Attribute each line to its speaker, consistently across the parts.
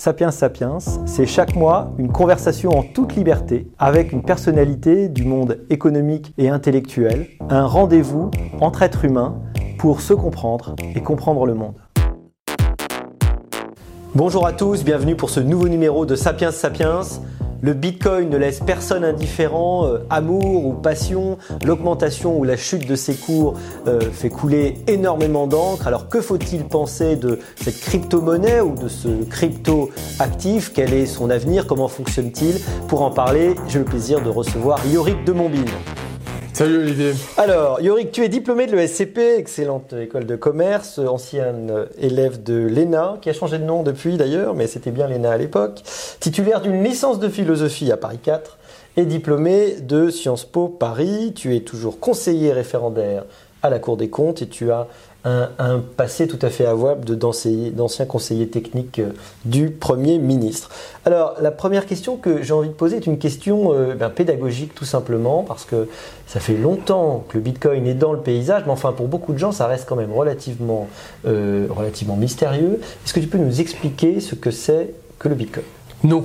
Speaker 1: Sapiens Sapiens, c'est chaque mois une conversation en toute liberté avec une personnalité du monde économique et intellectuel, un rendez-vous entre êtres humains pour se comprendre et comprendre le monde. Bonjour à tous, bienvenue pour ce nouveau numéro de Sapiens Sapiens. Le Bitcoin ne laisse personne indifférent, euh, amour ou passion, l'augmentation ou la chute de ses cours euh, fait couler énormément d'encre. Alors que faut-il penser de cette crypto-monnaie ou de ce crypto-actif? Quel est son avenir? Comment fonctionne-t-il? Pour en parler, j'ai le plaisir de recevoir Yorick de Montbine.
Speaker 2: Salut Olivier.
Speaker 1: Alors, Yorick, tu es diplômé de l'ESCP, excellente école de commerce, ancien élève de l'ENA, qui a changé de nom depuis d'ailleurs, mais c'était bien l'ENA à l'époque. Titulaire d'une licence de philosophie à Paris 4 et diplômé de Sciences Po Paris. Tu es toujours conseiller référendaire à la Cour des comptes et tu as un, passé tout à fait avouable d'ancien conseiller technique euh, du Premier ministre. Alors, la première question que j'ai envie de poser est une question euh, ben, pédagogique tout simplement, parce que ça fait longtemps que le Bitcoin est dans le paysage, mais enfin pour beaucoup de gens, ça reste quand même relativement, euh, relativement mystérieux. Est-ce que tu peux nous expliquer ce que c'est que le Bitcoin?
Speaker 2: Non.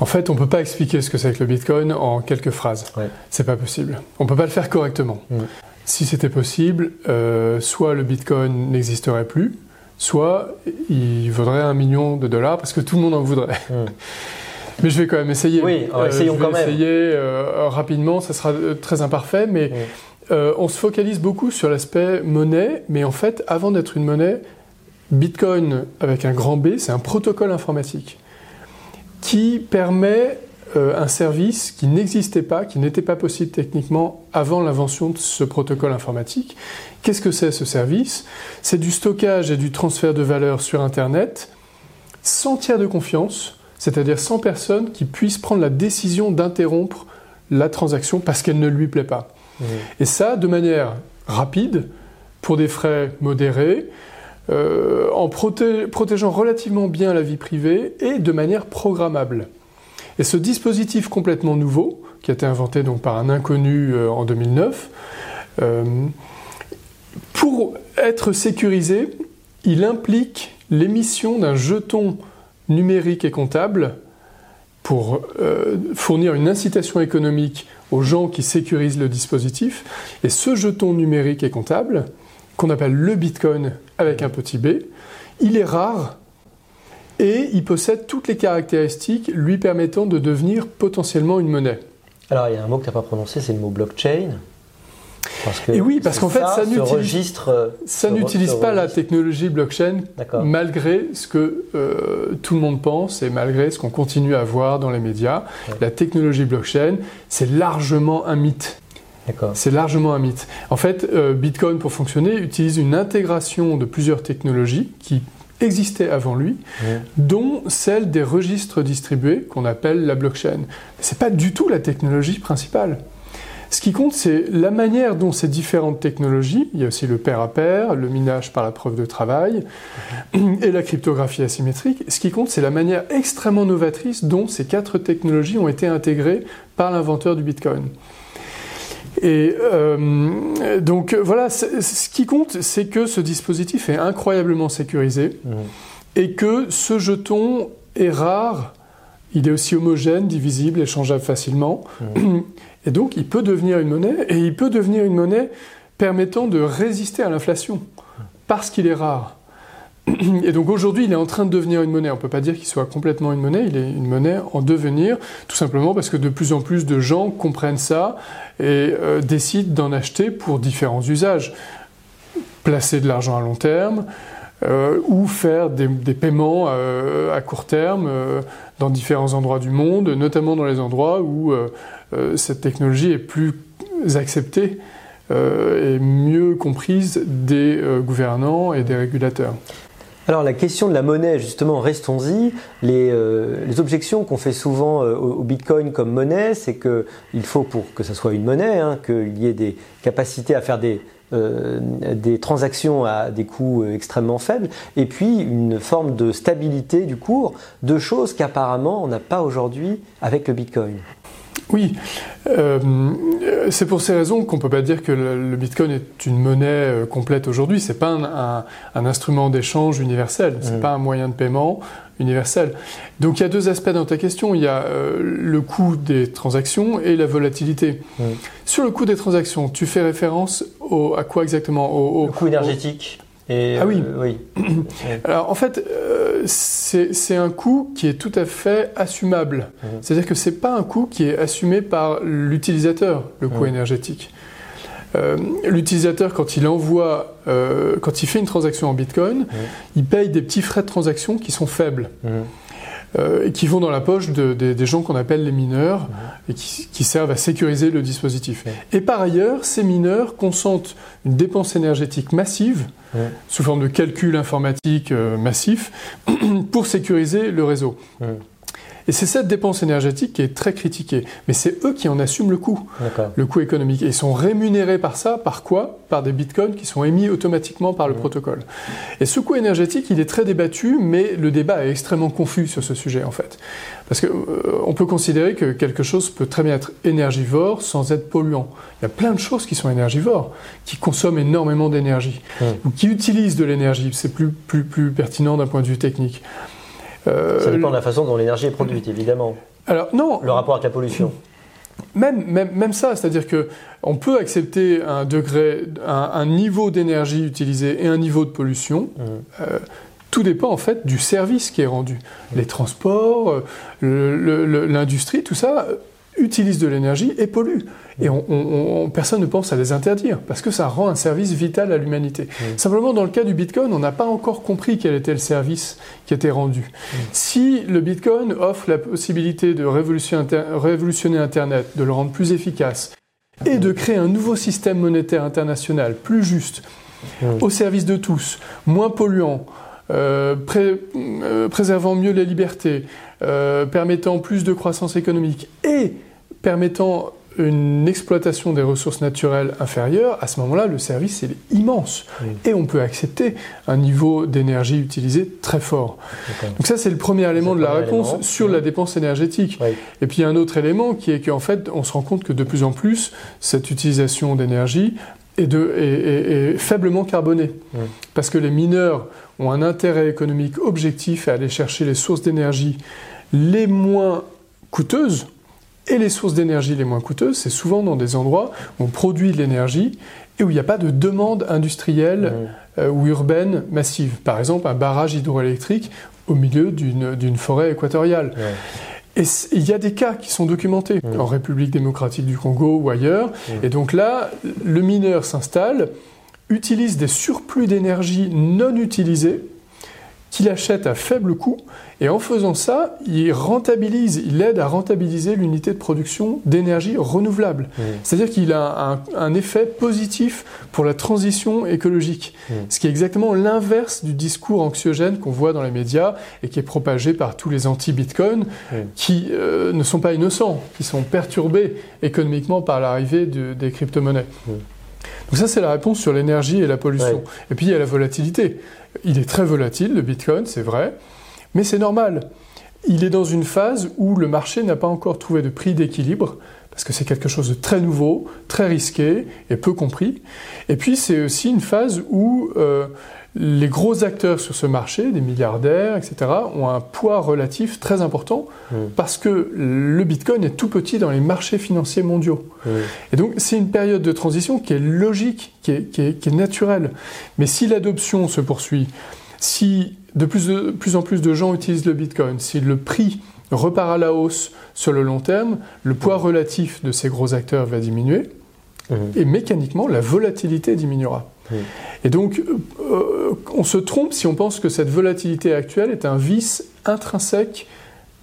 Speaker 2: En fait, on ne peut pas expliquer ce que c'est que le Bitcoin en quelques phrases. Ouais. C'est pas possible. On ne peut pas le faire correctement. Mm si c'était possible, euh, soit le Bitcoin n'existerait plus, soit il vaudrait un million de dollars parce que tout le monde en voudrait. Hmm. Mais je vais quand même essayer.
Speaker 1: Oui, essayons
Speaker 2: euh, je vais essayer euh, rapidement, ça sera très imparfait, mais hmm. on se focalise beaucoup sur l'aspect monnaie, mais en fait, avant d'être une monnaie, Bitcoin avec un grand B, c'est un protocole informatique qui permet euh, un service qui n'existait pas, qui n'était pas possible techniquement avant l'invention de ce protocole informatique. Qu'est-ce que c'est ce service? C'est du stockage et du transfert de valeur sur Internet sans tiers de confiance, c'est-à-dire sans personne qui puisse prendre la décision d'interrompre la transaction parce qu'elle ne lui plaît pas. Mmh. Et ça, de manière rapide, pour des frais modérés, euh, en protégeant relativement bien la vie privée et de manière programmable. Et ce dispositif complètement nouveau, qui a été inventé donc par un inconnu euh, en 2009, euh, pour être sécurisé, il implique l'émission d'un jeton numérique et comptable pour euh, fournir une incitation économique aux gens qui sécurisent le dispositif. Et ce jeton numérique et comptable, qu'on appelle le Bitcoin avec un petit b, il est rare et il possède toutes les caractéristiques lui permettant de devenir potentiellement une monnaie.
Speaker 1: Alors il y a un mot que tu n'as pas prononcé, c'est le mot blockchain.
Speaker 2: Parce que et oui, parce qu'en fait, ça, ça n'utilise pas la technologie blockchain malgré ce que euh, tout le monde pense et malgré ce qu'on continue à voir dans les médias. La technologie blockchain, c'est largement un mythe. C'est largement un mythe. En fait, euh, Bitcoin, pour fonctionner, utilise une intégration de plusieurs technologies qui existait avant lui, dont celle des registres distribués qu'on appelle la blockchain. Ce n'est pas du tout la technologie principale. Ce qui compte, c'est la manière dont ces différentes technologies, il y a aussi le pair à pair, le minage par la preuve de travail et la cryptographie asymétrique, ce qui compte, c'est la manière extrêmement novatrice dont ces quatre technologies ont été intégrées par l'inventeur du Bitcoin. Et euh, donc voilà, ce qui compte, c'est que ce dispositif est incroyablement sécurisé mmh. et que ce jeton est rare, il est aussi homogène, divisible, échangeable facilement. Mmh. Et donc il peut devenir une monnaie, et il peut devenir une monnaie permettant de résister à l'inflation, parce qu'il est rare. Et donc aujourd'hui, il est en train de devenir une monnaie. On ne peut pas dire qu'il soit complètement une monnaie, il est une monnaie en devenir, tout simplement parce que de plus en plus de gens comprennent ça et euh, décident d'en acheter pour différents usages. Placer de l'argent à long terme, euh, ou faire des, paiements euh, à court terme dans différents endroits du monde, notamment dans les endroits où cette technologie est plus acceptée et mieux comprise des gouvernants et des régulateurs.
Speaker 1: Alors la question de la monnaie, justement, restons-y. Les, euh, objections qu'on fait souvent euh, au, Bitcoin comme monnaie, c'est qu'il faut pour que ça soit une monnaie, hein, qu'il y ait des capacités à faire des, euh, des transactions à des coûts extrêmement faibles, et puis une forme de stabilité du cours, deux choses qu'apparemment on n'a pas aujourd'hui avec le Bitcoin.
Speaker 2: Oui, euh, c'est pour ces raisons qu'on ne peut pas dire que le, Bitcoin est une monnaie euh, complète aujourd'hui. Ce n'est pas un, instrument d'échange universel, ce n'est pas un moyen de paiement universel. Donc il y a deux aspects dans ta question. Il y a euh, le coût des transactions et la volatilité. Sur le coût des transactions, tu fais référence au, à quoi exactement?
Speaker 1: Au, Le coût énergétique
Speaker 2: ah oui. oui. Alors en fait, euh, c'est un coût qui est tout à fait assumable. Mmh. C'est-à-dire que c'est pas un coût qui est assumé par l'utilisateur, le coût mmh. énergétique. Euh, l'utilisateur, quand il envoie, euh, quand il fait une transaction en Bitcoin, mmh. il paye des petits frais de transaction qui sont faibles. Euh, qui vont dans la poche des gens qu'on appelle les mineurs et qui, servent à sécuriser le dispositif. Et par ailleurs, ces mineurs consentent une dépense énergétique massive sous forme de calcul informatique euh, massif pour sécuriser le réseau. Et c'est cette dépense énergétique qui est très critiquée. Mais c'est eux qui en assument le coût, le coût économique. Et ils sont rémunérés par ça, par quoi? Par des bitcoins qui sont émis automatiquement par le mmh. protocole. Et ce coût énergétique, il est très débattu, mais le débat est extrêmement confus sur ce sujet, en fait. Parce qu'on euh, peut considérer que quelque chose peut très bien être énergivore sans être polluant. Il y a plein de choses qui sont énergivores, qui consomment énormément d'énergie, mmh. ou qui utilisent de l'énergie. C'est plus, plus, plus pertinent d'un point de vue technique.
Speaker 1: Euh, ça dépend de la façon dont l'énergie est produite, évidemment.
Speaker 2: Alors non.
Speaker 1: Le rapport avec la pollution.
Speaker 2: Même, même, même ça, c'est-à-dire que on peut accepter un degré, un, niveau d'énergie utilisé et un niveau de pollution. Mmh. Euh, tout dépend en fait du service qui est rendu. Mmh. Les transports, euh, l'industrie, tout ça utilise de l'énergie et pollue. Et on, personne ne pense à les interdire, parce que ça rend un service vital à l'humanité. Simplement, dans le cas du Bitcoin, on n'a pas encore compris quel était le service qui était rendu. Si le Bitcoin offre la possibilité de révolutionner Internet, de le rendre plus efficace, et de créer un nouveau système monétaire international plus juste, au service de tous, moins polluant, euh, euh, préservant mieux les libertés, euh, permettant plus de croissance économique et permettant une exploitation des ressources naturelles inférieure, à ce moment-là, le service est immense. Et on peut accepter un niveau d'énergie utilisé très fort. Donc ça, c'est le premier élément de la réponse sur la dépense énergétique. Et puis il y a un autre élément qui est qu'en fait, on se rend compte que de plus en plus, cette utilisation d'énergie est, de, est, faiblement carbonée. Parce que les mineurs ont un intérêt économique objectif à aller chercher les sources d'énergie les moins coûteuses, et les sources d'énergie les moins coûteuses, c'est souvent dans des endroits où on produit de l'énergie et où il n'y a pas de demande industrielle euh, ou urbaine massive. Par exemple, un barrage hydroélectrique au milieu d'une forêt équatoriale. Et il y a des cas qui sont documentés en République démocratique du Congo ou ailleurs. Et donc là, le mineur s'installe, utilise des surplus d'énergie non utilisés qu'il achète à faible coût et en faisant ça, il rentabilise, il aide à rentabiliser l'unité de production d'énergie renouvelable. Mmh. C'est-à-dire qu'il a un, effet positif pour la transition écologique, mmh. ce qui est exactement l'inverse du discours anxiogène qu'on voit dans les médias et qui est propagé par tous les anti-Bitcoin mmh. qui euh, ne sont pas innocents, qui sont perturbés économiquement par l'arrivée des crypto-monnaies. Donc ça, c'est la réponse sur l'énergie et la pollution. Et puis il y a la volatilité. Il est très volatile, le Bitcoin, c'est vrai, mais c'est normal. Il est dans une phase où le marché n'a pas encore trouvé de prix d'équilibre, parce que c'est quelque chose de très nouveau, très risqué et peu compris. Et puis c'est aussi une phase où euh, les gros acteurs sur ce marché, des milliardaires, etc., ont un poids relatif très important mmh. parce que le Bitcoin est tout petit dans les marchés financiers mondiaux. Mmh. Et donc c'est une période de transition qui est logique, qui est, qui est, naturelle. Mais si l'adoption se poursuit, si de plus, de plus en plus de gens utilisent le Bitcoin, si le prix repart à la hausse sur le long terme, le poids relatif de ces gros acteurs va diminuer mmh. et mécaniquement la volatilité diminuera. Et donc, euh, on se trompe si on pense que cette volatilité actuelle est un vice intrinsèque,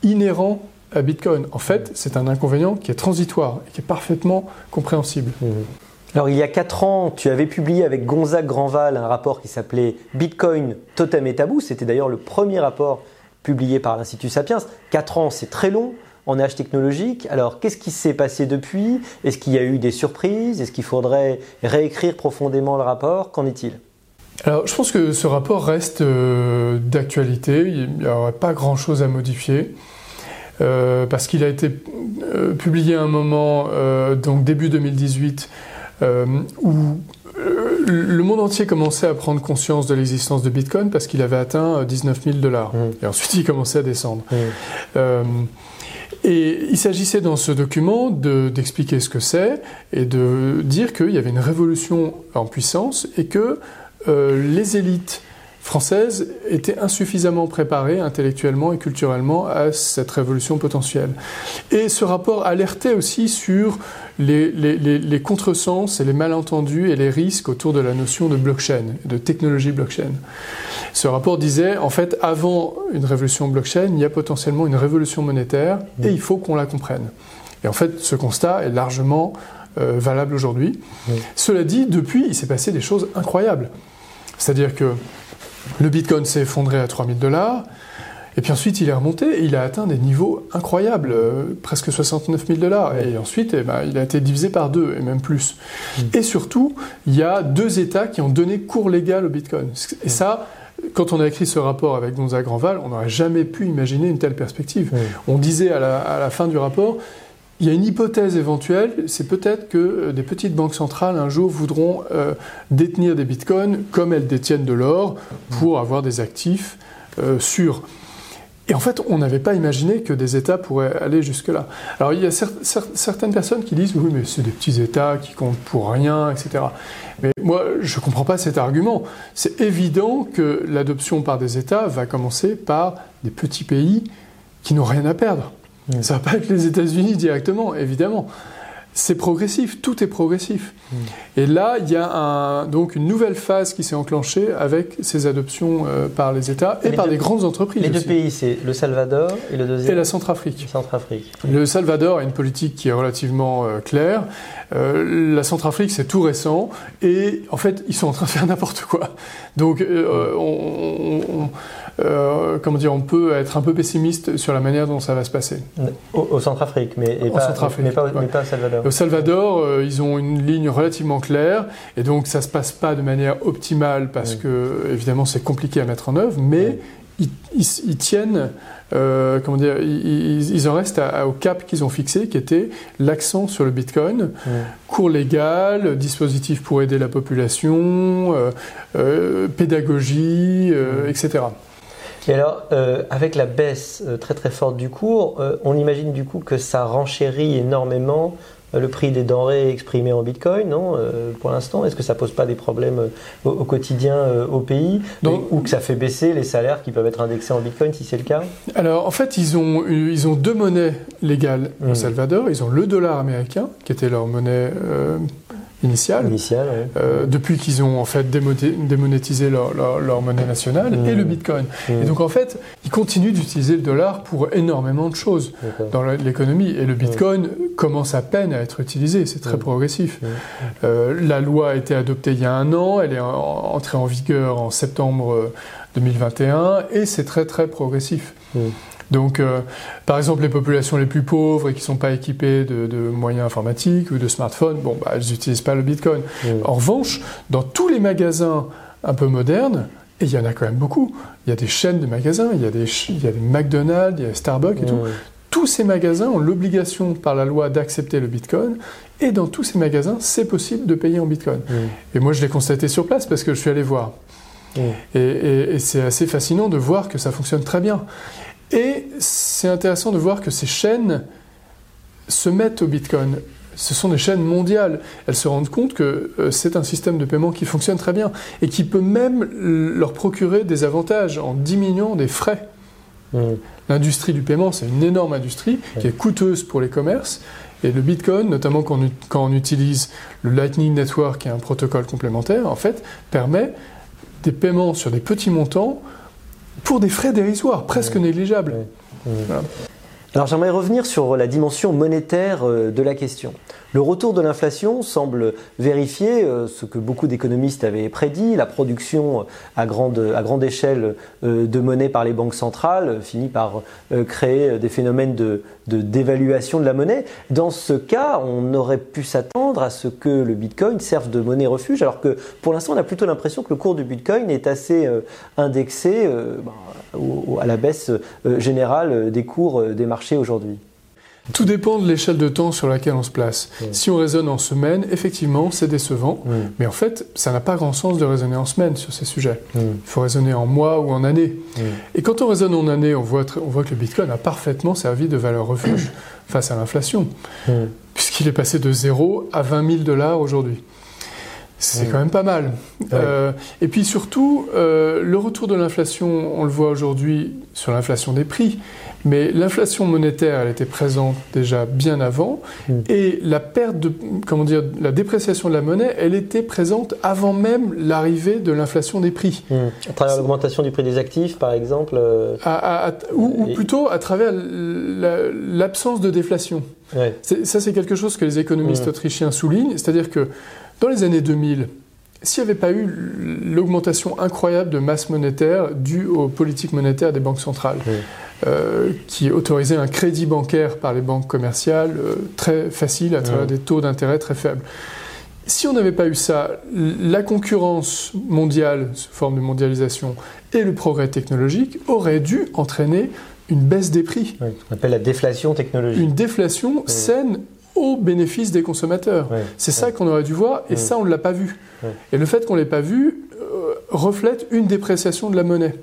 Speaker 2: inhérent à Bitcoin. En fait, c'est un inconvénient qui est transitoire et qui est parfaitement compréhensible.
Speaker 1: Alors, il y a 4 ans, tu avais publié avec Gonzague Granval un rapport qui s'appelait Bitcoin, Totem et Tabou. C'était d'ailleurs le premier rapport publié par l'Institut Sapiens. 4 ans, c'est très long en âge technologique. Alors, qu'est-ce qui s'est passé depuis? Est-ce qu'il y a eu des surprises? Est-ce qu'il faudrait réécrire profondément le rapport? Qu'en est-il?
Speaker 2: Alors, je pense que ce rapport reste euh, d'actualité. Il n'y aurait pas grand-chose à modifier. parce qu'il a été publié à un moment, donc début 2018, où le monde entier commençait à prendre conscience de l'existence de Bitcoin parce qu'il avait atteint 19 000 dollars. Mmh. Et ensuite, il commençait à descendre. Mmh. Et il s'agissait dans ce document d'expliquer ce que c'est et de dire qu'il y avait une révolution en puissance et que euh, les élites françaises étaient insuffisamment préparées intellectuellement et culturellement à cette révolution potentielle. Et ce rapport alertait aussi sur les, les, contresens et les malentendus et les risques autour de la notion de blockchain, de technologie blockchain. Ce rapport disait, en fait, avant une révolution blockchain, il y a potentiellement une révolution monétaire et il faut qu'on la comprenne. Et en fait, ce constat est largement euh, valable aujourd'hui. Cela dit, depuis, il s'est passé des choses incroyables. C'est-à-dire que le Bitcoin s'est effondré à 3000 dollars, et puis ensuite, il est remonté et il a atteint des niveaux incroyables, euh, presque 69 000 dollars. Et ensuite, eh ben, il a été divisé par deux, et même plus. Mm. Et surtout, il y a deux États qui ont donné cours légal au Bitcoin. Et ça, quand on a écrit ce rapport avec Gonzague Granval, on n'aurait jamais pu imaginer une telle perspective. On disait à la, fin du rapport, il y a une hypothèse éventuelle, c'est peut-être que euh, des petites banques centrales un jour voudront euh, détenir des bitcoins comme elles détiennent de l'or pour avoir des actifs euh, sûrs. Et en fait, on n'avait pas imaginé que des États pourraient aller jusque-là. Alors, il y a certaines personnes qui disent oui, mais c'est des petits États qui comptent pour rien, etc. Mais moi, je ne comprends pas cet argument. C'est évident que l'adoption par des États va commencer par des petits pays qui n'ont rien à perdre. Ça ne va pas être les États-Unis directement, évidemment c'est progressif, tout est progressif. Hmm. Et là, il y a donc une nouvelle phase qui s'est enclenchée avec ces adoptions euh, par les États et par des grandes entreprises.
Speaker 1: Les deux pays, c'est le Salvador et le deuxième
Speaker 2: Et la Centrafrique.
Speaker 1: Centrafrique.
Speaker 2: Le Salvador a une politique qui est relativement euh, claire. Euh, la Centrafrique, c'est tout récent. Et en fait, ils sont en train de faire n'importe quoi. Donc, on euh, comment dire, on peut être un peu pessimiste sur la manière dont ça va se passer.
Speaker 1: Au, Centrafrique, mais, pas, mais, pas, au Salvador.
Speaker 2: Au Salvador, euh, ils ont une ligne relativement claire, et donc ça se passe pas de manière optimale parce que évidemment c'est compliqué à mettre en œuvre, mais ils, tiennent, euh, comment dire, ils, en restent au cap qu'ils ont fixé, qui était l'accent sur le Bitcoin, cours légal, dispositif pour aider la population, pédagogie, etc.
Speaker 1: Et alors, euh, avec la baisse euh, très très forte du cours, euh, on imagine du coup que ça renchérit énormément le prix des denrées exprimées en Bitcoin, non Pour l'instant, est-ce que ça pose pas des problèmes au, quotidien au pays? Ou que ça fait baisser les salaires qui peuvent être indexés en Bitcoin si c'est le cas?
Speaker 2: Alors, en fait, ils ont, ils ont deux monnaies légales au mmh. Salvador. Ils ont le dollar américain, qui était leur monnaie initiale,
Speaker 1: euh,
Speaker 2: depuis qu'ils ont en fait démonétisé leur, leur, monnaie nationale, et le mmh. Bitcoin. Mmh. Et donc en fait, ils continuent d'utiliser le dollar pour énormément de choses dans l'économie. Et le mmh. Bitcoin commence à peine à être utilisé, c'est très progressif. Euh, la loi a été adoptée il y a un an, elle est entrée en vigueur en septembre 2021, euh, et c'est très très progressif. Donc, euh, par exemple, les populations les plus pauvres et qui ne sont pas équipées de, moyens informatiques ou de smartphones, bon, bah, elles n'utilisent pas le Bitcoin. En revanche, dans tous les magasins un peu modernes, et il y en a quand même beaucoup, il y a des chaînes de magasins, il y a des, il y a des McDonald's, il y a Starbucks et tout. Tous ces magasins ont l'obligation par la loi d'accepter le Bitcoin, et dans tous ces magasins, c'est possible de payer en Bitcoin. Et moi, je l'ai constaté sur place parce que je suis allé voir. et c'est assez fascinant de voir que ça fonctionne très bien. Et c'est intéressant de voir que ces chaînes se mettent au Bitcoin. Ce sont des chaînes mondiales. Elles se rendent compte que euh, c'est un système de paiement qui fonctionne très bien et qui peut même leur procurer des avantages en diminuant des frais. Mmh. L'industrie du paiement, c'est une énorme industrie qui est coûteuse pour les commerces. Et le Bitcoin, notamment quand on, utilise le Lightning Network, qui est un protocole complémentaire, en fait, permet des paiements sur des petits montants pour des frais dérisoires, presque négligeables.
Speaker 1: Alors j'aimerais revenir sur la dimension monétaire euh, de la question. Le retour de l'inflation semble vérifier euh, ce que beaucoup d'économistes avaient prédit. La production à grande, à grande échelle euh, de monnaie par les banques centrales finit par créer des phénomènes de, de dévaluation de la monnaie. Dans ce cas, on aurait pu s'attendre à ce que le Bitcoin serve de monnaie refuge, alors que pour l'instant, on a plutôt l'impression que le cours du Bitcoin est assez indexé bah, à la baisse générale des cours des marchés aujourd'hui.
Speaker 2: Tout dépend de l'échelle de temps sur laquelle on se place. Si on raisonne en semaine, effectivement, c'est décevant, mais en fait, ça n'a pas grand sens de raisonner en semaine sur ces sujets. Il faut raisonner en mois ou en années. Et quand on raisonne en années, on voit, on voit que le Bitcoin a parfaitement servi de valeur refuge face à l'inflation, puisqu'il est passé de 0 à 20 000 dollars aujourd'hui. C'est quand même pas mal. Euh, et puis surtout, euh, le retour de l'inflation, on le voit aujourd'hui sur l'inflation des prix, mais l'inflation monétaire, elle était présente déjà bien avant, hmm. et la perte de, comment dire, la dépréciation de la monnaie, elle était présente avant même l'arrivée de l'inflation des prix.
Speaker 1: Hmm. À travers l'augmentation du prix des actifs, par exemple euh,
Speaker 2: ou, plutôt à travers l'absence de déflation. Ça, c'est quelque chose que les économistes autrichiens soulignent, c'est-à-dire que dans les années 2000, s'il n'y avait pas eu l'augmentation incroyable de masse monétaire due aux politiques monétaires des banques centrales, euh, qui autorisaient un crédit bancaire par les banques commerciales euh, très facile à travers des taux d'intérêt très faibles. Si on n'avait pas eu ça, la concurrence mondiale, sous forme de mondialisation, et le progrès technologique auraient dû entraîner une baisse des prix.
Speaker 1: on appelle la déflation technologique.
Speaker 2: Une déflation saine au bénéfice des consommateurs. C'est ça qu'on aurait dû voir, et ça, on ne l'a pas vu. Et le fait qu'on ne l'ait pas vu euh, reflète une dépréciation de la monnaie,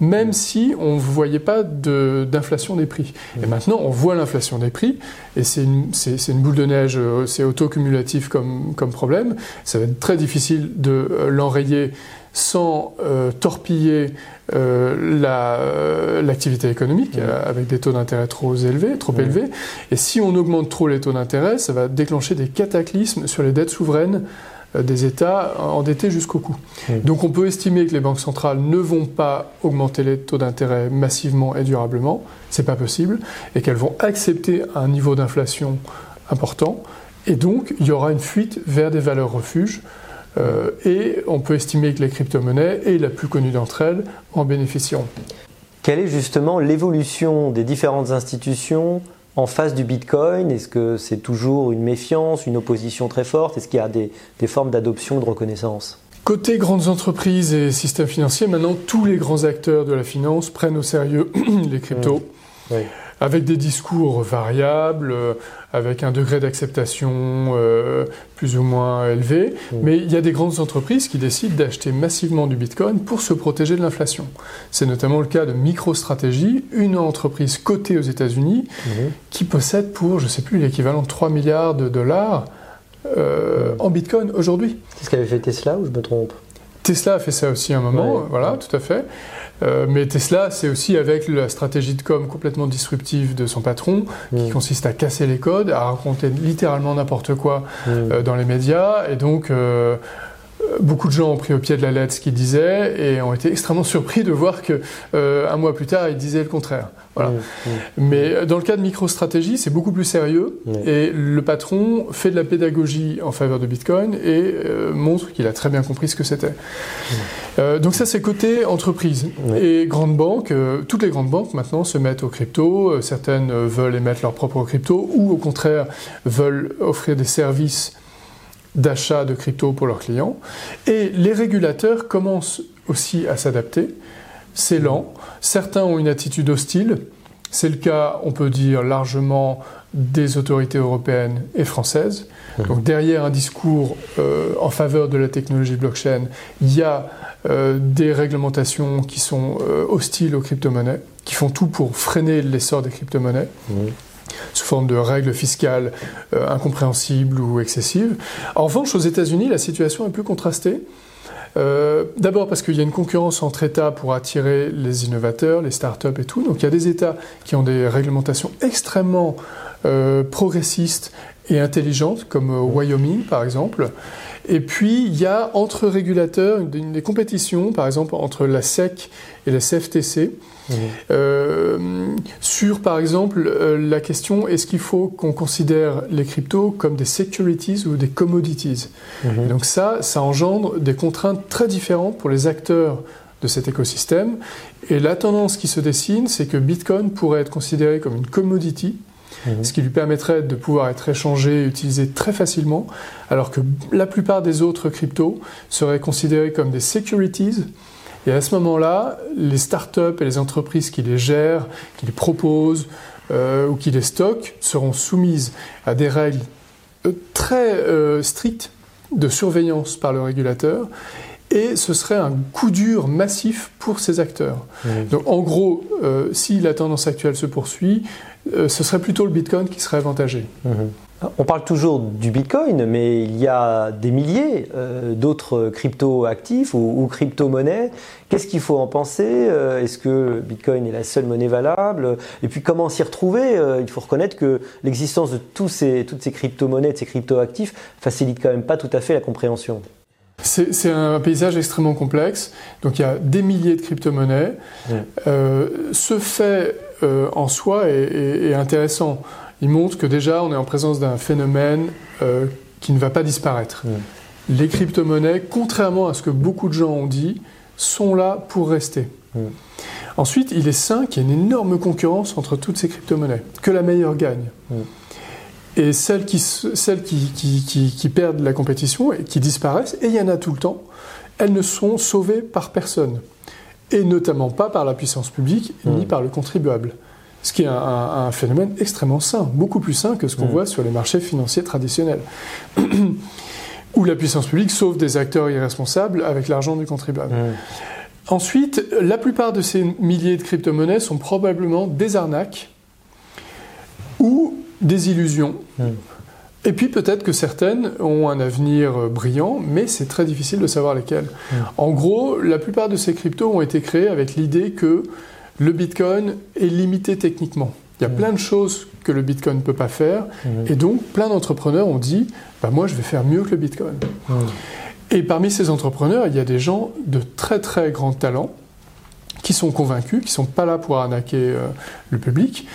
Speaker 2: même si on ne voyait pas d'inflation des prix. Et maintenant, on voit l'inflation des prix, et c'est une, une, boule de neige, euh, c'est auto-cumulatif comme, comme, problème. Ça va être très difficile de euh, l'enrayer sans torpiller euh, l'activité économique euh, avec des taux d'intérêt trop élevés, trop élevés. Et si on augmente trop les taux d'intérêt, ça va déclencher des cataclysmes sur les dettes souveraines euh, des États endettés jusqu'au cou. Donc on peut estimer que les banques centrales ne vont pas augmenter les taux d'intérêt massivement et durablement, c'est pas possible, et qu'elles vont accepter un niveau d'inflation important, et donc il y aura une fuite vers des valeurs refuges euh, et on peut estimer que les crypto-monnaies, et la plus connue d'entre elles, en bénéficieront.
Speaker 1: Quelle est justement l'évolution des différentes institutions en face du Bitcoin? Est-ce que c'est toujours une méfiance, une opposition très forte? Est-ce qu'il y a des, formes d'adoption, de reconnaissance?
Speaker 2: Côté grandes entreprises et systèmes financiers, maintenant tous les grands acteurs de la finance prennent au sérieux les cryptos. Mmh. Oui avec des discours variables, euh, avec un degré d'acceptation euh, plus ou moins élevé. Mm. Mais il y a des grandes entreprises qui décident d'acheter massivement du Bitcoin pour se protéger de l'inflation. C'est notamment le cas de MicroStrategy, une entreprise cotée aux États-Unis mm. qui possède pour, je ne sais plus, l'équivalent de 3 milliards de dollars euh, en Bitcoin aujourd'hui.
Speaker 1: C'est ce qu'avait fait Tesla ou je me trompe?
Speaker 2: Tesla a fait ça aussi à un moment, voilà, tout à fait. Euh, mais Tesla, c'est aussi avec la stratégie de com complètement disruptive de son patron, qui mm. consiste à casser les codes, à raconter littéralement n'importe quoi mm. euh, dans les médias, et donc euh, beaucoup de gens ont pris au pied de la lettre ce qu'il disait et ont été extrêmement surpris de voir que un mois plus tard, il disait le contraire. Voilà. Mm, Mais dans le cas de MicroStratégie, c'est beaucoup plus sérieux et le patron fait de la pédagogie en faveur de Bitcoin et montre qu'il a très bien compris ce que c'était. Euh, donc ça c'est côté entreprise. Et grandes banques, euh, toutes les grandes banques maintenant se mettent au crypto, euh, certaines veulent émettre leur propre crypto ou au contraire veulent offrir des services d'achat de crypto pour leurs clients. Et les régulateurs commencent aussi à s'adapter. C'est lent. Certains ont une attitude hostile. C'est le cas, on peut dire, largement des autorités européennes et françaises. Donc derrière un discours en faveur de la technologie blockchain, il y a euh, des réglementations qui sont euh, hostiles aux crypto-monnaies, qui font tout pour freiner l'essor des crypto-monnaies. Mmh. Sous forme de règles fiscales euh, incompréhensibles ou excessives. En revanche, aux États-Unis, la situation est plus contrastée. D'abord parce qu'il y a une concurrence entre États pour attirer les innovateurs, les startups et tout. Donc il y a des États qui ont des réglementations extrêmement progressistes et intelligentes, comme Wyoming par exemple. Et puis, il y a entre régulateurs des compétitions, par exemple entre la SEC et la CFTC, mmh. euh, sur, par exemple, euh, la question est-ce qu'il faut qu'on considère les cryptos comme des securities ou des commodities? Mmh. Donc ça, ça engendre des contraintes très différentes pour les acteurs de cet écosystème. Et la tendance qui se dessine, c'est que Bitcoin pourrait être considéré comme une commodity, Ce qui lui permettrait de pouvoir être échangé et utilisé très facilement, alors que la plupart des autres cryptos seraient considérés comme des securities. Et à ce moment-là, les startups et les entreprises qui les gèrent, qui les proposent euh, ou qui les stockent seront soumises à des règles euh, très euh, strictes de surveillance par le régulateur et ce serait un coup dur massif pour ces acteurs. Donc en gros, si la tendance actuelle se poursuit, euh, ce serait plutôt le Bitcoin qui serait avantagé.
Speaker 1: Mhm. On parle toujours du Bitcoin, mais il y a des milliers euh, d'autres crypto-actifs ou, crypto-monnaies. Qu'est-ce qu'il faut en penser euh, Est-ce que Bitcoin est la seule monnaie valable? Et puis comment s'y retrouver? Il faut reconnaître que l'existence de tous ces, toutes ces crypto-monnaies, de ces crypto-actifs, facilite quand même pas tout à fait la compréhension.
Speaker 2: C'est un paysage extrêmement complexe. Donc il y a des milliers de crypto-monnaies. ce fait euh, en soi est, intéressant. Il montre que déjà on est en présence d'un phénomène euh, qui ne va pas disparaître. Les crypto-monnaies, contrairement à ce que beaucoup de gens ont dit, sont là pour rester. Ensuite, il est sain qu'il y ait une énorme concurrence entre toutes ces crypto-monnaies, que la meilleure gagne. Et celles, qui, celles qui, qui, perdent la compétition et qui disparaissent, et il y en a tout le temps, elles ne sont sauvées par personne et notamment pas par la puissance publique ni hmm. par le contribuable. Ce qui est un, phénomène extrêmement sain, beaucoup plus sain que ce qu'on hmm. voit sur les marchés financiers traditionnels, où la puissance publique sauve des acteurs irresponsables avec l'argent du contribuable. Hmm. Ensuite, la plupart de ces milliers de crypto-monnaies sont probablement des arnaques ou des illusions. Et puis peut-être que certaines ont un avenir euh, brillant, mais c'est très difficile de savoir lesquelles. Mm. En gros, la plupart de ces cryptos ont été créés avec l'idée que le Bitcoin est limité techniquement. Il y a mm. plein de choses que le Bitcoin ne peut pas faire, et donc plein d'entrepreneurs ont dit bah, Moi, je vais faire mieux que le Bitcoin. Et parmi ces entrepreneurs, il y a des gens de très très grand talent qui sont convaincus, qui ne sont pas là pour arnaquer euh, le public,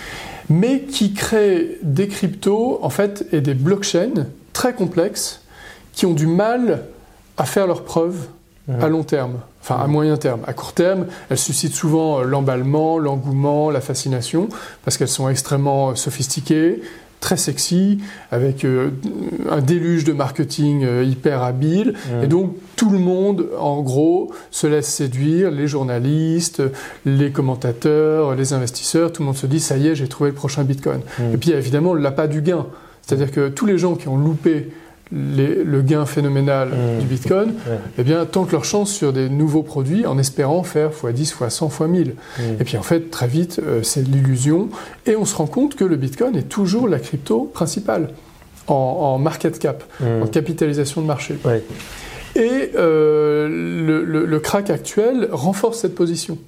Speaker 2: mais qui créent des cryptos en fait et des blockchains très complexes qui ont du mal à faire leurs preuves à long terme, enfin à moyen terme. À court terme, elles suscitent souvent l'emballement, l'engouement, la fascination, parce qu'elles sont extrêmement sophistiquées, très sexy, avec euh, un déluge de marketing euh, hyper habile. Et donc tout le monde, en gros, se laisse séduire, les journalistes, les commentateurs, les investisseurs, tout le monde se dit, ça y est, j'ai trouvé le prochain Bitcoin. Et puis évidemment l'appât du gain. C'est-à-dire que tous les gens qui ont loupé le gain phénoménal mmh. du Bitcoin, eh bien, tentent leur chance sur des nouveaux produits en espérant faire x10, x100, x1000. Et puis en fait, très vite, euh, c'est l'illusion. Et on se rend compte que le Bitcoin est toujours la crypto principale en, market cap, mmh. en capitalisation de marché. Et euh, le, le, crack actuel renforce cette position.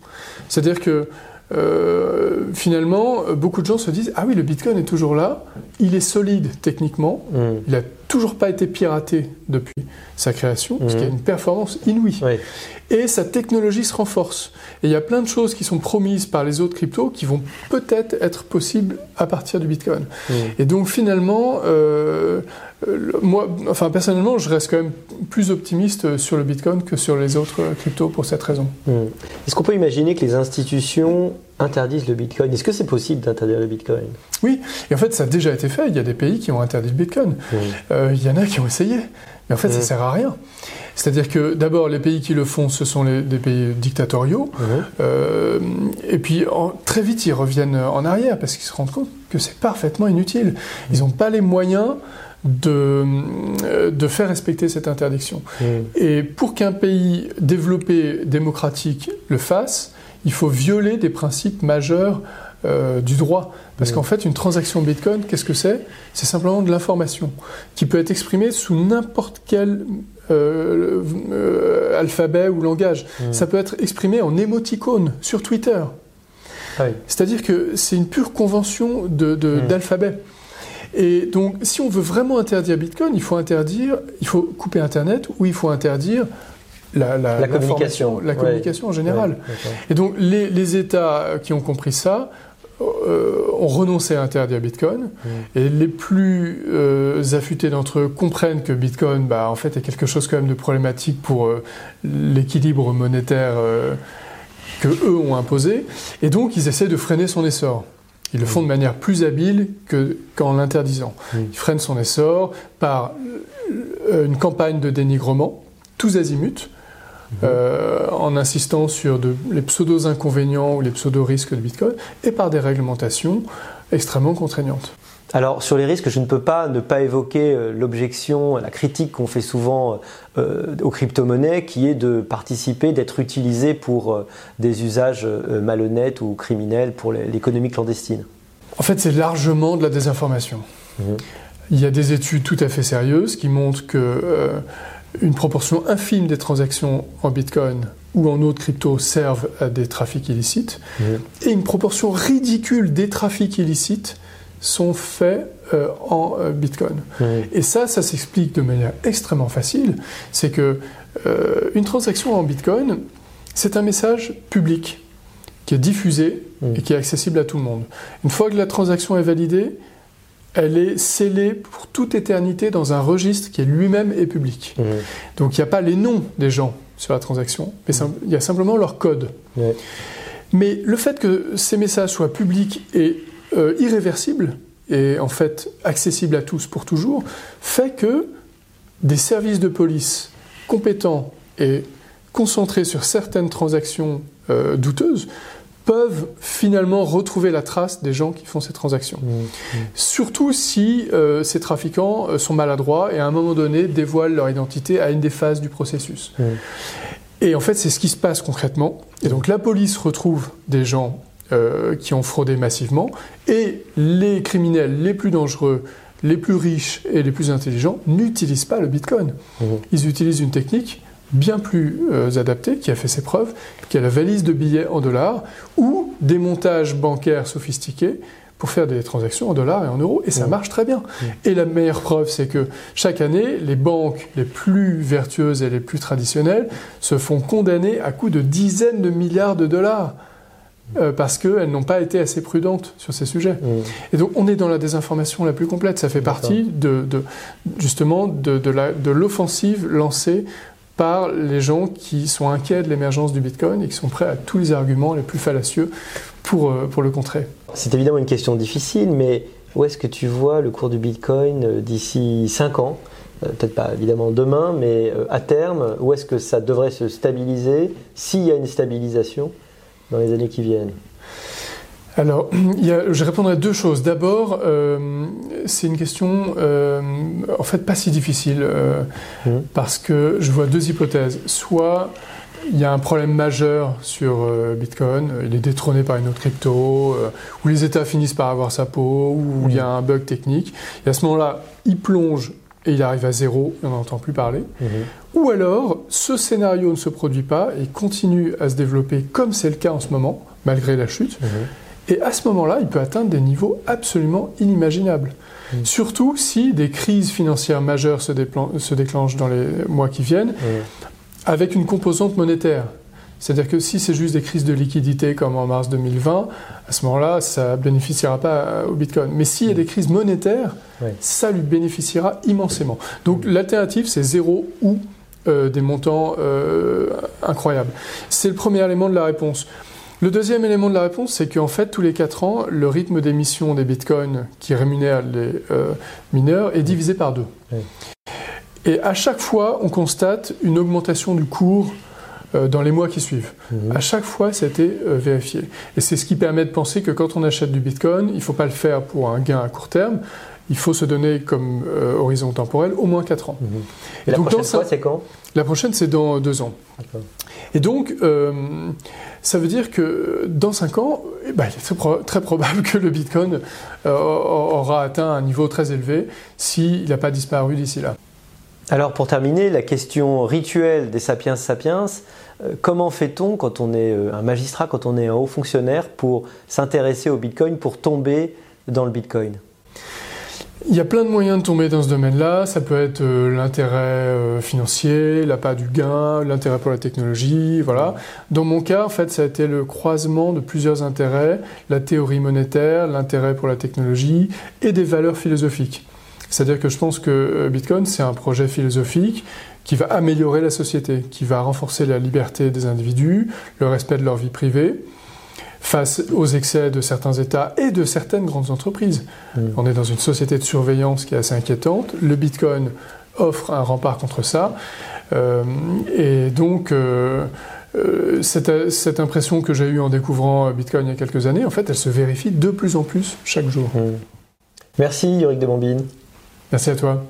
Speaker 2: C'est-à-dire que euh, finalement, beaucoup de gens se disent Ah oui, le Bitcoin est toujours là, il est solide techniquement, mmh. il n'a toujours pas été piraté depuis sa création, parce qu'il y a mmh. une performance inouïe. Et sa technologie se renforce. Et il y a plein de choses qui sont promises par les autres cryptos qui vont peut-être être possibles à partir du Bitcoin. Mmh. Et donc finalement, euh, euh, moi, enfin personnellement, je reste quand même plus optimiste sur le Bitcoin que sur les autres cryptos pour cette raison.
Speaker 1: Mmh. Est-ce qu'on peut imaginer que les institutions interdisent le Bitcoin Est-ce que c'est possible d'interdire le Bitcoin?
Speaker 2: Oui, et en fait, ça a déjà été fait. Il y a des pays qui ont interdit le Bitcoin. Mmh. Euh, il y en a qui ont essayé, mais en fait, ça ne sert à rien. C'est-à-dire que d'abord, les pays qui le font, ce sont les, des pays dictatoriaux, euh, et puis très vite, ils reviennent en arrière parce qu'ils se rendent compte que c'est parfaitement inutile. Ils n'ont pas les moyens de, euh, de faire respecter cette interdiction. Et pour qu'un pays développé, démocratique, le fasse, il faut violer des principes majeurs euh, du droit. Parce qu'en fait, une transaction Bitcoin, qu'est-ce que c'est? C'est simplement de l'information qui peut être exprimée sous n'importe quel euh, alphabet ou langage. Ça peut être exprimé en émoticône sur Twitter. Ah C'est-à-dire que c'est une pure convention d'alphabet. De, Et donc, si on veut vraiment interdire Bitcoin, il faut interdire, il faut couper Internet ou il faut interdire la,
Speaker 1: communication,
Speaker 2: la communication en général. et donc, les, États qui ont compris ça euh, ont renoncé à interdire Bitcoin. Mm. Et les plus euh, affûtés d'entre eux comprennent que Bitcoin, bah, en fait, est quelque chose quand même de problématique pour euh, l'équilibre monétaire que eux ont imposé. Et donc, ils essaient de freiner son essor. Ils le font de manière plus habile qu'en l'interdisant. Ils freinent son essor par une campagne de dénigrement, tous azimuts, euh, en insistant sur les pseudo-inconvénients ou les pseudo-risques de Bitcoin, et par des réglementations extrêmement contraignantes.
Speaker 1: Alors sur les risques, je ne peux pas ne pas évoquer euh, l'objection, la critique qu'on fait souvent euh, aux crypto-monnaies, qui est de participer, d'être utilisé pour des usages malhonnêtes ou criminels pour l'économie clandestine.
Speaker 2: En fait, c'est largement de la désinformation. Mmh. Il y a des études tout à fait sérieuses qui montrent que une proportion infime des transactions en Bitcoin ou en autres cryptos servent à des trafics illicites, et une proportion ridicule des trafics illicites sont faits euh, en euh, Bitcoin. Et ça, ça s'explique de manière extrêmement facile. C'est que euh, une transaction en Bitcoin, c'est un message public qui est diffusé et qui est accessible à tout le monde. Une fois que la transaction est validée, elle est scellée pour toute éternité dans un registre qui lui-même est public. Mmh. Donc il n'y a pas les noms des gens sur la transaction, mais il y a simplement leur code. Mais le fait que ces messages soient publics et euh, irréversibles, et en fait accessibles à tous pour toujours, fait que des services de police compétents et concentrés sur certaines transactions euh, douteuses peuvent finalement retrouver la trace des gens qui font ces transactions. Mmh, mmh. Surtout si euh, ces trafiquants euh, sont maladroits et à un moment donné dévoilent leur identité à une des phases du processus. Mmh. Et en fait, c'est ce qui se passe concrètement. Et donc la police retrouve des gens euh, qui ont fraudé massivement et les criminels les plus dangereux, les plus riches et les plus intelligents n'utilisent pas le Bitcoin. Ils utilisent une technique bien plus euh, adapté, qui a fait ses preuves, qui a la valise de billets en dollars, ou des montages bancaires sophistiqués pour faire des transactions en dollars et en euros, et ça marche très bien. Et la meilleure preuve, c'est que chaque année, les banques les plus vertueuses et les plus traditionnelles se font condamner à coût de dizaines de milliards de dollars. Euh, parce qu'elles n'ont pas été assez prudentes sur ces sujets. Et donc on est dans la désinformation la plus complète. Ça fait partie de, justement de l'offensive lancée les gens qui sont inquiets de l'émergence du Bitcoin et qui sont prêts à tous les arguments les plus fallacieux pour, euh, pour le contrer.
Speaker 1: C'est évidemment une question difficile, mais où est-ce que tu vois le cours du Bitcoin euh, d'ici 5 ans? Euh, Peut-être pas évidemment demain, mais à terme, où est-ce que ça devrait se stabiliser s'il y a une stabilisation dans les années qui viennent?
Speaker 2: Alors, je répondrai à deux choses. D'abord, euh, c'est une question, euh, en fait, pas si difficile, euh, mmh. parce que je vois deux hypothèses. Soit il y a un problème majeur sur Bitcoin, il est détrôné par une autre crypto, où les États finissent par avoir sa peau, où il y a un bug technique. Et à ce moment-là, il plonge et il arrive à zéro, et on n'en entend plus parler. Mmh. Ou alors, ce scénario ne se produit pas et continue à se développer comme c'est le cas en ce moment, malgré la chute. Et à ce moment-là, il peut atteindre des niveaux absolument inimaginables. Mm. Surtout si des crises financières majeures se, se, déclenchent dans les mois qui viennent, mm. avec une composante monétaire. C'est-à-dire que si c'est juste des crises de liquidité comme en mars 2020, à ce moment-là, ça ne bénéficiera pas au Bitcoin. Mais s'il y a mm. des crises monétaires, ça lui bénéficiera immensément. Donc l'alternative, c'est zéro ou euh, des montants euh, incroyables. C'est le premier élément de la réponse. Le deuxième élément de la réponse, c'est qu'en fait, tous les 4 ans, le rythme d'émission des bitcoins qui rémunèrent les euh, mineurs est divisé par deux. Et à chaque fois, on constate une augmentation du cours euh, dans les mois qui suivent. Mhm. À chaque fois, ça a été euh, vérifié. Et c'est ce qui permet de penser que quand on achète du bitcoin, il ne faut pas le faire pour un gain à court terme, il faut se donner comme horizon temporel au moins 4 ans.
Speaker 1: Mhm. Et, la prochaine fois, c'est quand?
Speaker 2: La prochaine, c'est dans 2 ans. Et donc, ça veut dire que dans 5 ans, eh ben, il est très, probable que le Bitcoin euh, aura atteint un niveau très élevé s'il n'a pas disparu d'ici là.
Speaker 1: Alors pour terminer, la question rituelle des sapiens sapiens, euh, comment fait-on quand on est euh, un magistrat, quand on est un haut fonctionnaire pour s'intéresser au Bitcoin, pour tomber dans le Bitcoin?
Speaker 2: Il y a plein de moyens de tomber dans ce domaine-là. Ça peut être euh, l'intérêt euh, financier, l'appât du gain, l'intérêt pour la technologie, voilà. Dans mon cas, en fait, ça a été le croisement de plusieurs intérêts, la théorie monétaire, l'intérêt pour la technologie et des valeurs philosophiques. C'est-à-dire que je pense que euh, Bitcoin, c'est un projet philosophique qui va améliorer la société, qui va renforcer la liberté des individus, le respect de leur vie privée, face aux excès de certains États et de certaines grandes entreprises. Mm. On est dans une société de surveillance qui est assez inquiétante. Le Bitcoin offre un rempart contre ça. Euh, et donc, euh, euh, cette, impression que j'ai eue en découvrant Bitcoin il y a quelques années, en fait, elle se vérifie de plus en plus chaque jour. Mm.
Speaker 1: Merci, Yorick de Bombine.
Speaker 2: Merci à toi.